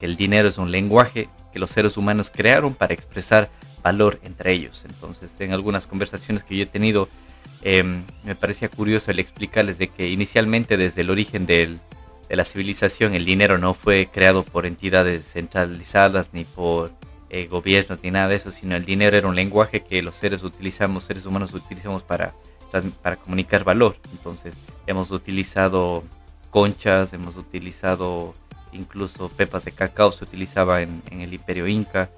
el dinero es un lenguaje que los seres humanos crearon para expresar valor entre ellos. Entonces, en algunas conversaciones que yo he tenido, em, me parecía curioso el explicarles de que inicialmente desde el origen de la civilización el dinero no fue creado por entidades centralizadas ni por eh, gobiernos ni nada de eso, sino el dinero era un lenguaje que los seres utilizamos, seres humanos utilizamos para comunicar valor. Entonces hemos utilizado conchas, hemos utilizado incluso pepas de cacao, se utilizaba en, el imperio inca,